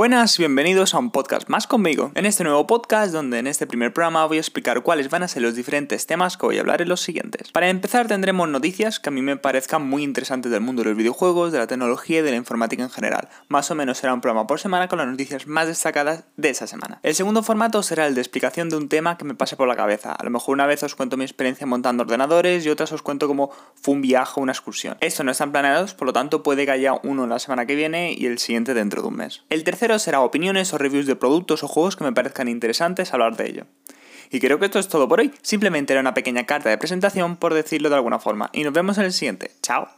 Buenas, bienvenidos a un podcast más conmigo. En este nuevo podcast, donde en este primer programa voy a explicar cuáles van a ser los diferentes temas que voy a hablar en los siguientes. Para empezar, tendremos noticias que a mí me parezcan muy interesantes del mundo de los videojuegos, de la tecnología y de la informática en general. Más o menos será un programa por semana con las noticias más destacadas de esa semana. El segundo formato será el de explicación de un tema que me pase por la cabeza. A lo mejor una vez os cuento mi experiencia montando ordenadores y otras os cuento cómo fue un viaje o una excursión. Esto no están planeados, por lo tanto puede que haya uno la semana que viene y el siguiente dentro de un mes. El será opiniones o reviews de productos o juegos que me parezcan interesantes hablar de ello. Y creo que esto es todo por hoy. Simplemente era una pequeña carta de presentación por decirlo de alguna forma. Y nos vemos en el siguiente. Chao.